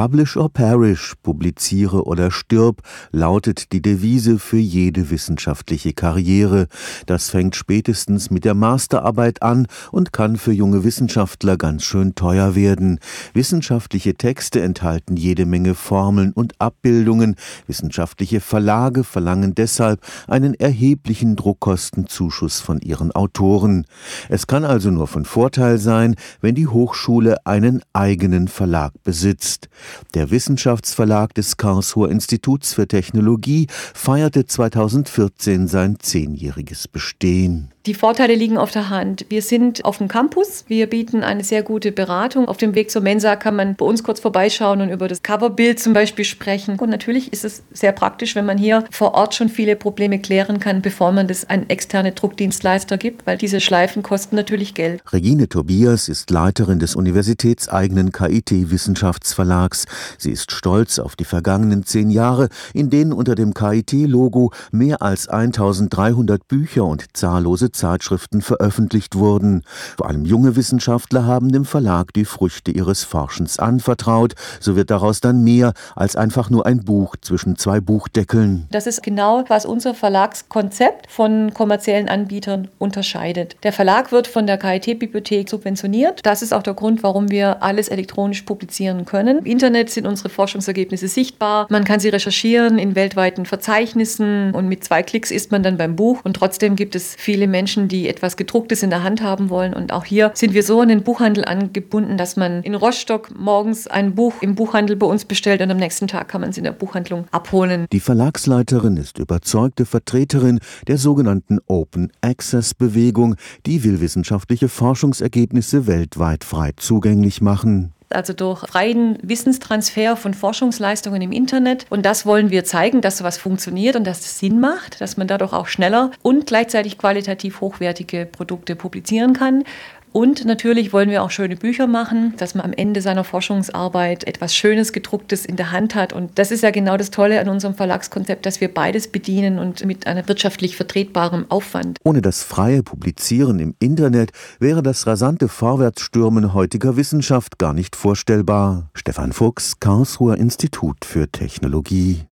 Publish or perish, publiziere oder stirb, lautet die Devise für jede wissenschaftliche Karriere. Das fängt spätestens mit der Masterarbeit an und kann für junge Wissenschaftler ganz schön teuer werden. Wissenschaftliche Texte enthalten jede Menge Formeln und Abbildungen. Wissenschaftliche Verlage verlangen deshalb einen erheblichen Druckkostenzuschuss von ihren Autoren. Es kann also nur von Vorteil sein, wenn die Hochschule einen eigenen Verlag besitzt. Der Wissenschaftsverlag des Karlsruher Instituts für Technologie feierte 2014 sein zehnjähriges Bestehen. Die Vorteile liegen auf der Hand. Wir sind auf dem Campus. Wir bieten eine sehr gute Beratung. Auf dem Weg zur Mensa kann man bei uns kurz vorbeischauen und über das Coverbild zum Beispiel sprechen. Und natürlich ist es sehr praktisch, wenn man hier vor Ort schon viele Probleme klären kann, bevor man das an externe Druckdienstleister gibt, weil diese Schleifen kosten natürlich Geld. Regine Tobias ist Leiterin des universitätseigenen KIT-Wissenschaftsverlags. Sie ist stolz auf die vergangenen zehn Jahre, in denen unter dem KIT-Logo mehr als 1300 Bücher und zahllose Zeitschriften veröffentlicht wurden. Vor allem junge Wissenschaftler haben dem Verlag die Früchte ihres Forschens anvertraut. So wird daraus dann mehr als einfach nur ein Buch zwischen zwei Buchdeckeln. Das ist genau, was unser Verlagskonzept von kommerziellen Anbietern unterscheidet. Der Verlag wird von der KIT-Bibliothek subventioniert. Das ist auch der Grund, warum wir alles elektronisch publizieren können. Im Internet sind unsere Forschungsergebnisse sichtbar. Man kann sie recherchieren in weltweiten Verzeichnissen und mit zwei Klicks ist man dann beim Buch. Und trotzdem gibt es viele Menschen, Menschen, die etwas Gedrucktes in der Hand haben wollen. Und auch hier sind wir so an den Buchhandel angebunden, dass man in Rostock morgens ein Buch im Buchhandel bei uns bestellt und am nächsten Tag kann man es in der Buchhandlung abholen. Die Verlagsleiterin ist überzeugte Vertreterin der sogenannten Open Access Bewegung, die will wissenschaftliche Forschungsergebnisse weltweit frei zugänglich machen also durch freien Wissenstransfer von Forschungsleistungen im Internet. Und das wollen wir zeigen, dass sowas funktioniert und dass es Sinn macht, dass man dadurch auch schneller und gleichzeitig qualitativ hochwertige Produkte publizieren kann. Und natürlich wollen wir auch schöne Bücher machen, dass man am Ende seiner Forschungsarbeit etwas Schönes, gedrucktes in der Hand hat. Und das ist ja genau das Tolle an unserem Verlagskonzept, dass wir beides bedienen und mit einem wirtschaftlich vertretbaren Aufwand. Ohne das freie Publizieren im Internet wäre das rasante Vorwärtsstürmen heutiger Wissenschaft gar nicht vorstellbar. Stefan Fuchs, Karlsruher Institut für Technologie.